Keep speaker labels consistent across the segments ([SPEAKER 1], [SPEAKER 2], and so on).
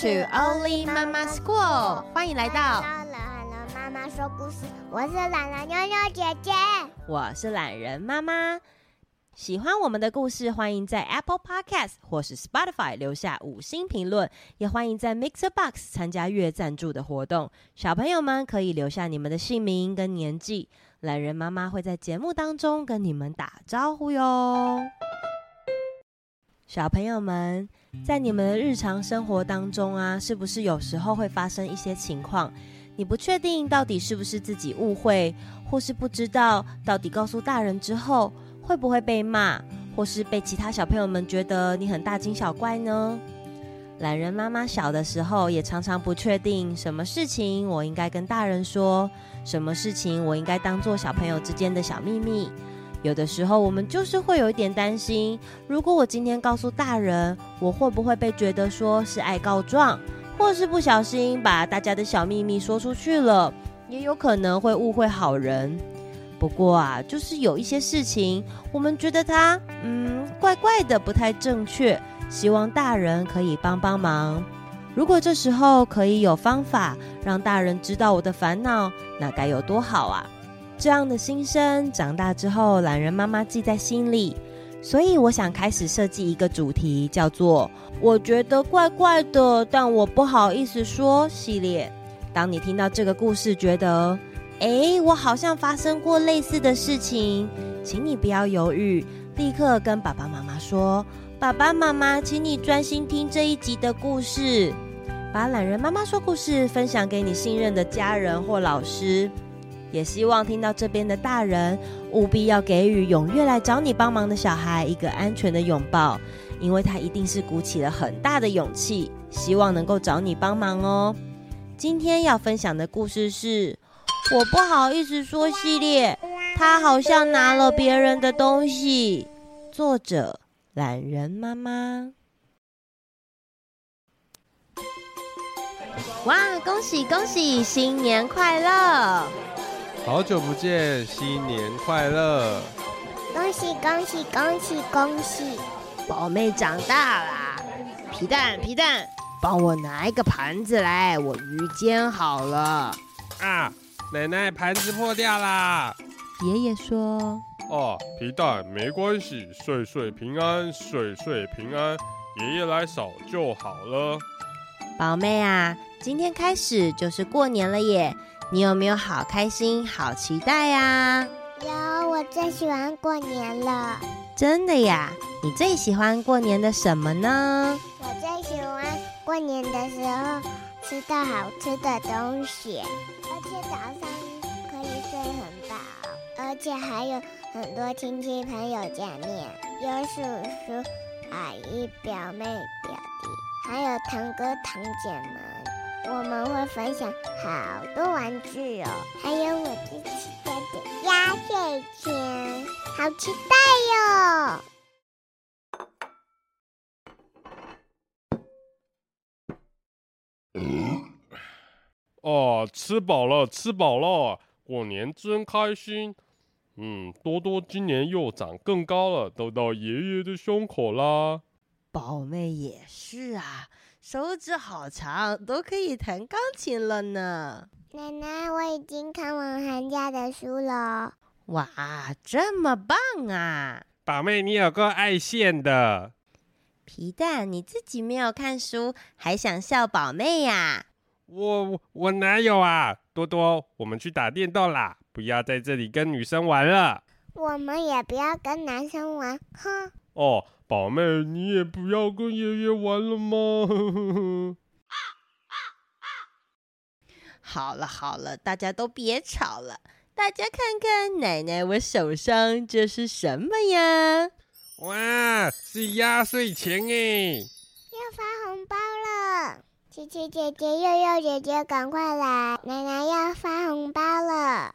[SPEAKER 1] To Only Mama School，欢迎来到
[SPEAKER 2] 懒人妈妈说故事。我是懒人妞妞姐姐，
[SPEAKER 1] 我是懒人妈妈。喜欢我们的故事，欢迎在 Apple Podcast 或是 Spotify 留下五星评论，也欢迎在 Mixer Box 参加月赞助的活动。小朋友们可以留下你们的姓名跟年纪，懒人妈妈会在节目当中跟你们打招呼哟。小朋友们，在你们的日常生活当中啊，是不是有时候会发生一些情况，你不确定到底是不是自己误会，或是不知道到底告诉大人之后会不会被骂，或是被其他小朋友们觉得你很大惊小怪呢？懒人妈妈小的时候也常常不确定，什么事情我应该跟大人说，什么事情我应该当做小朋友之间的小秘密。有的时候，我们就是会有一点担心，如果我今天告诉大人，我会不会被觉得说是爱告状，或是不小心把大家的小秘密说出去了，也有可能会误会好人。不过啊，就是有一些事情，我们觉得它，嗯，怪怪的，不太正确，希望大人可以帮帮忙。如果这时候可以有方法让大人知道我的烦恼，那该有多好啊！这样的心声，长大之后，懒人妈妈记在心里。所以，我想开始设计一个主题，叫做“我觉得怪怪的，但我不好意思说”系列。当你听到这个故事，觉得“诶，我好像发生过类似的事情”，请你不要犹豫，立刻跟爸爸妈妈说：“爸爸妈妈，请你专心听这一集的故事。”把懒人妈妈说故事分享给你信任的家人或老师。也希望听到这边的大人务必要给予踊跃来找你帮忙的小孩一个安全的拥抱，因为他一定是鼓起了很大的勇气，希望能够找你帮忙哦。今天要分享的故事是《我不好意思说》系列，他好像拿了别人的东西。作者：懒人妈妈。哇，恭喜恭喜，新年快乐！
[SPEAKER 3] 好久不见，新年快乐！
[SPEAKER 2] 恭喜恭喜恭喜恭喜！
[SPEAKER 1] 宝妹长大啦！皮蛋皮蛋，帮我拿一个盘子来，我鱼煎好了。
[SPEAKER 3] 啊，奶奶盘子破掉啦！
[SPEAKER 1] 爷爷说：“
[SPEAKER 3] 哦，皮蛋没关系，岁岁平安，岁岁平安，爷爷来扫就好了。”
[SPEAKER 1] 宝妹啊，今天开始就是过年了耶！你有没有好开心、好期待呀？
[SPEAKER 2] 有，我最喜欢过年了。
[SPEAKER 1] 真的呀？你最喜欢过年的什么呢？
[SPEAKER 2] 我最喜欢过年的时候吃到好吃的东西，而且早上可以睡很饱，而且还有很多亲戚朋友见面，有叔叔、阿姨、表妹、表弟，还有堂哥、堂姐们。我们会分享好多玩具哦，还有我最期待的压岁钱，好期待哟！
[SPEAKER 3] 嗯，哦，吃饱了，吃饱了，过年真开心。嗯，多多今年又长更高了，都到爷爷的胸口啦。
[SPEAKER 1] 宝妹也是啊。手指好长，都可以弹钢琴了呢。
[SPEAKER 2] 奶奶，我已经看完寒假的书了。
[SPEAKER 1] 哇，这么棒啊！
[SPEAKER 3] 宝妹，你有够爱现的。
[SPEAKER 1] 皮蛋，你自己没有看书，还想笑宝妹呀？
[SPEAKER 3] 我我哪有啊？多多，我们去打电动啦！不要在这里跟女生玩了。
[SPEAKER 2] 我们也不要跟男生玩，哼。
[SPEAKER 3] 哦。宝妹，你也不要跟爷爷玩了吗？
[SPEAKER 1] 好了好了，大家都别吵了。大家看看奶奶，我手上这是什么呀？
[SPEAKER 3] 哇，是压岁钱哎！
[SPEAKER 2] 要发红包了，琪琪姐姐、佑佑姐姐，赶快来！奶奶要发红包了。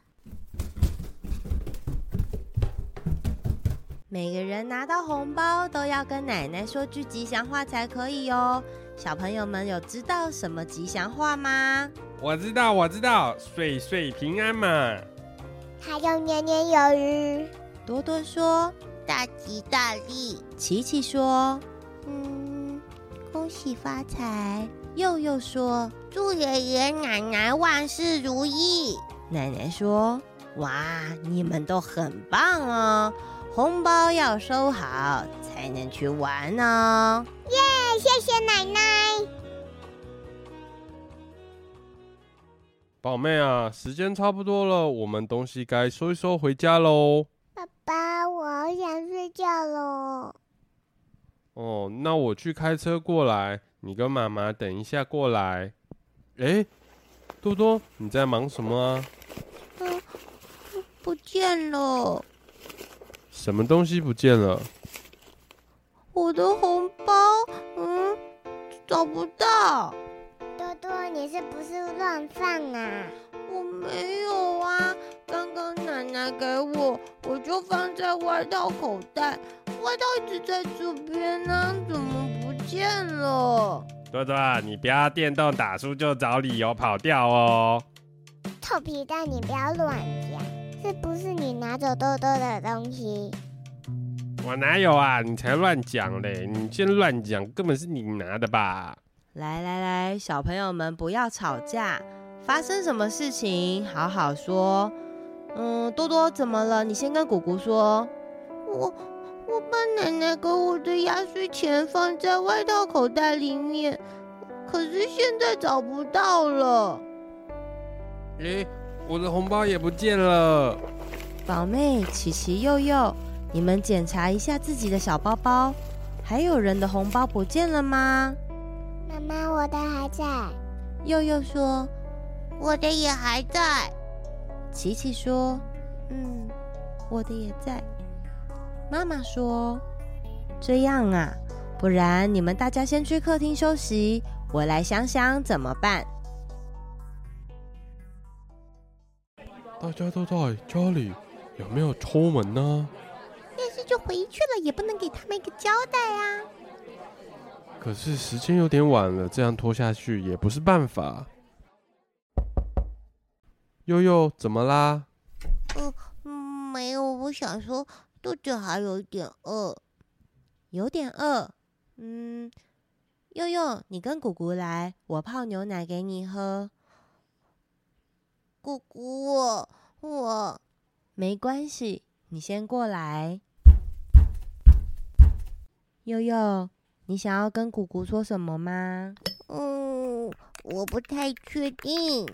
[SPEAKER 1] 每个人拿到红包都要跟奶奶说句吉祥话才可以哦。小朋友们有知道什么吉祥话吗？
[SPEAKER 3] 我知道，我知道，岁岁平安嘛。
[SPEAKER 2] 还有年年有余。
[SPEAKER 1] 多多说
[SPEAKER 2] 大吉大利。
[SPEAKER 1] 琪琪说，嗯，恭喜发财。又又说：“祝爷爷奶奶万事如意。”奶奶说：“哇，你们都很棒哦，红包要收好才能去玩哦。”
[SPEAKER 2] 耶，谢谢奶奶。
[SPEAKER 3] 宝妹啊，时间差不多了，我们东西该收一收，回家喽。
[SPEAKER 2] 爸爸，我好想睡觉喽。
[SPEAKER 3] 哦，那我去开车过来。你跟妈妈等一下过来。哎，多多，你在忙什么啊？
[SPEAKER 1] 嗯，不见了。
[SPEAKER 3] 什么东西不见了？
[SPEAKER 1] 我的红包，嗯，找不到。
[SPEAKER 2] 多多，你是不是乱放啊？
[SPEAKER 1] 我没有啊，刚刚奶奶给我，我就放在外套口袋，外套一直在这边呢，怎么不见了？
[SPEAKER 3] 多多，你不要电动打输就找理由跑掉哦。
[SPEAKER 2] 臭皮蛋，你不要乱讲，是不是你拿走多多的东西？
[SPEAKER 3] 我哪有啊？你才乱讲嘞！你先乱讲，根本是你拿的吧？
[SPEAKER 1] 来来来，小朋友们不要吵架，发生什么事情好好说。嗯，多多怎么了？你先跟姑姑说。我。我把奶奶给我的压岁钱放在外套口袋里面，可是现在找不到了。
[SPEAKER 3] 诶，我的红包也不见了。
[SPEAKER 1] 宝妹、琪琪、佑佑，你们检查一下自己的小包包，还有人的红包不见了吗？
[SPEAKER 2] 妈妈，我的还在。
[SPEAKER 1] 佑佑说：“我的也还在。”琪琪说：“嗯，我的也在。”妈妈说：“这样啊，不然你们大家先去客厅休息，我来想想怎么办。”
[SPEAKER 3] 大家都在家里，有没有出门呢？
[SPEAKER 1] 要是就回去了，也不能给他们一个交代啊。
[SPEAKER 3] 可是时间有点晚了，这样拖下去也不是办法。悠悠，怎么啦？
[SPEAKER 1] 嗯，没有，我想说。肚子还有点饿，有点饿。嗯，悠悠，你跟姑姑来，我泡牛奶给你喝。姑姑，我我没关系，你先过来。悠悠，你想要跟姑姑说什么吗？嗯，我不太确定。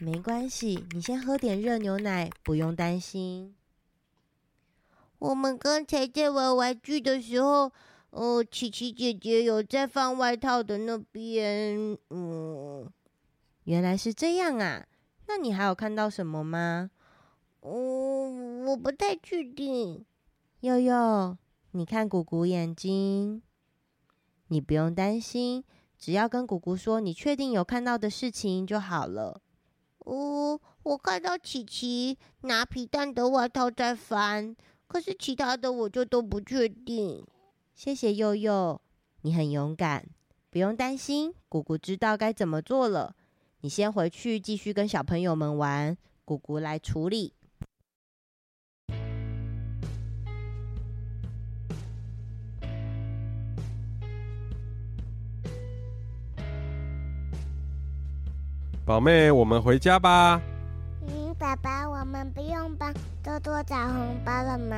[SPEAKER 1] 没关系，你先喝点热牛奶，不用担心。我们刚才在玩玩具的时候，哦，琪琪姐姐有在放外套的那边，嗯，原来是这样啊。那你还有看到什么吗？哦，我不太确定。悠悠，你看姑姑眼睛，你不用担心，只要跟姑姑说你确定有看到的事情就好了。哦，我看到琪琪拿皮蛋的外套在翻。可是其他的我就都不确定。谢谢悠悠，你很勇敢，不用担心，姑姑知道该怎么做了。你先回去继续跟小朋友们玩，姑姑来处理。
[SPEAKER 3] 宝妹，我们回家吧。
[SPEAKER 2] 嗯，爸爸，我们不用帮多多找红包了吗？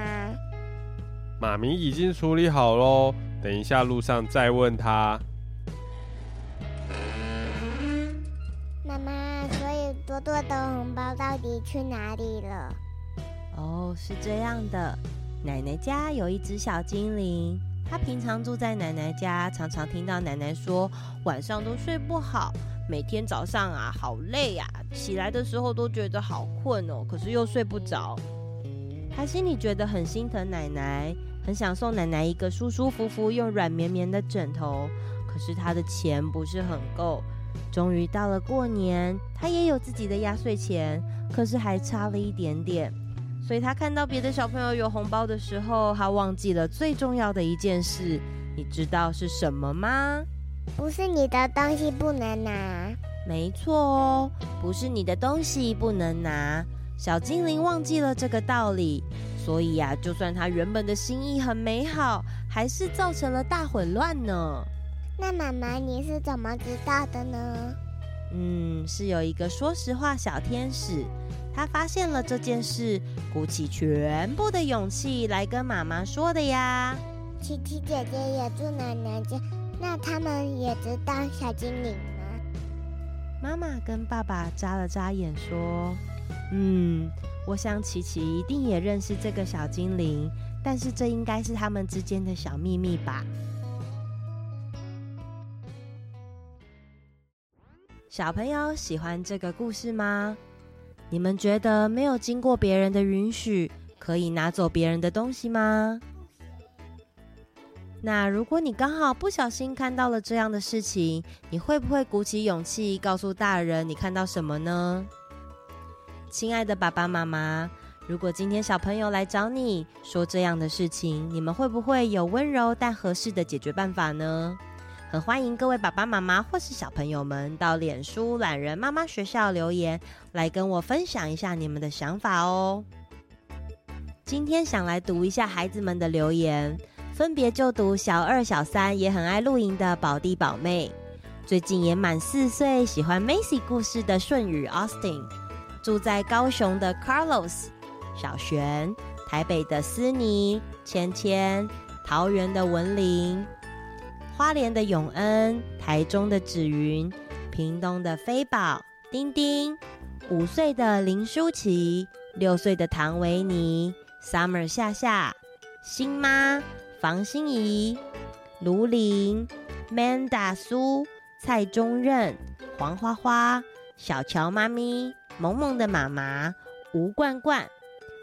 [SPEAKER 3] 妈咪已经处理好喽，等一下路上再问他。
[SPEAKER 2] 多多的红包到底去哪里了？
[SPEAKER 1] 哦，是这样的，奶奶家有一只小精灵，它平常住在奶奶家，常常听到奶奶说晚上都睡不好。每天早上啊，好累呀，起来的时候都觉得好困哦，可是又睡不着。他心里觉得很心疼奶奶，很想送奶奶一个舒舒服服又软绵绵的枕头，可是他的钱不是很够。终于到了过年，他也有自己的压岁钱，可是还差了一点点。所以他看到别的小朋友有红包的时候，他忘记了最重要的一件事，你知道是什么吗？
[SPEAKER 2] 不是你的东西不能拿，
[SPEAKER 1] 没错哦，不是你的东西不能拿。小精灵忘记了这个道理，所以呀，就算他原本的心意很美好，还是造成了大混乱呢。
[SPEAKER 2] 那妈妈你是怎么知道的呢？
[SPEAKER 1] 嗯，是有一个说实话小天使，他发现了这件事，鼓起全部的勇气来跟妈妈说的呀。
[SPEAKER 2] 琪琪姐姐也住奶奶家，那他们也知道小精灵吗？
[SPEAKER 1] 妈妈跟爸爸眨了眨眼说：“嗯，我想琪琪一定也认识这个小精灵，但是这应该是他们之间的小秘密吧。”小朋友喜欢这个故事吗？你们觉得没有经过别人的允许，可以拿走别人的东西吗？那如果你刚好不小心看到了这样的事情，你会不会鼓起勇气告诉大人你看到什么呢？亲爱的爸爸妈妈，如果今天小朋友来找你说这样的事情，你们会不会有温柔但合适的解决办法呢？很欢迎各位爸爸妈妈或是小朋友们到脸书懒人妈妈学校留言，来跟我分享一下你们的想法哦。今天想来读一下孩子们的留言，分别就读小二、小三，也很爱露营的宝弟宝妹，最近也满四岁，喜欢 Macy 故事的顺宇 Austin，住在高雄的 Carlos 小璇，台北的思妮芊芊，桃园的文玲。花莲的永恩，台中的芷云，屏东的飞宝，丁丁，五岁的林舒淇，六岁的唐维尼，Summer 夏夏，新妈房心怡，卢林，Manda 苏，蔡中任，黄花花，小乔妈咪，萌萌的妈妈，吴冠冠，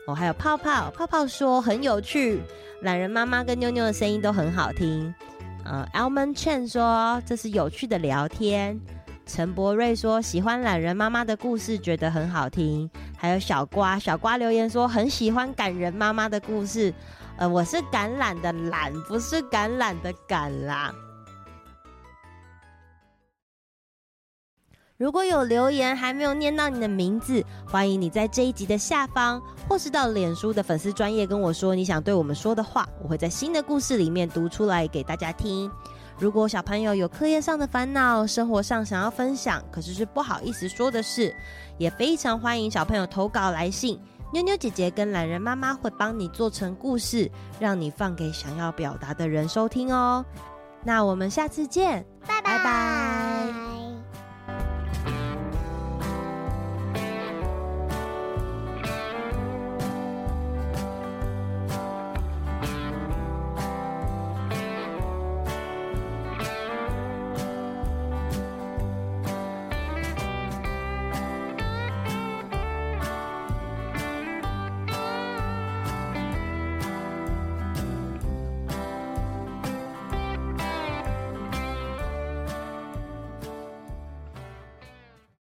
[SPEAKER 1] 哦，还有泡泡，泡泡说很有趣，懒人妈妈跟妞妞的声音都很好听。呃，Almond Chen 说这是有趣的聊天。陈博瑞说喜欢懒人妈妈的故事，觉得很好听。还有小瓜，小瓜留言说很喜欢感人妈妈的故事。呃，我是橄榄的懒，不是橄榄的橄啦。如果有留言还没有念到你的名字，欢迎你在这一集的下方，或是到脸书的粉丝专业跟我说你想对我们说的话，我会在新的故事里面读出来给大家听。如果小朋友有课业上的烦恼，生活上想要分享，可是是不好意思说的事，也非常欢迎小朋友投稿来信，妞妞姐姐跟懒人妈妈会帮你做成故事，让你放给想要表达的人收听哦。那我们下次
[SPEAKER 2] 见，
[SPEAKER 1] 拜拜。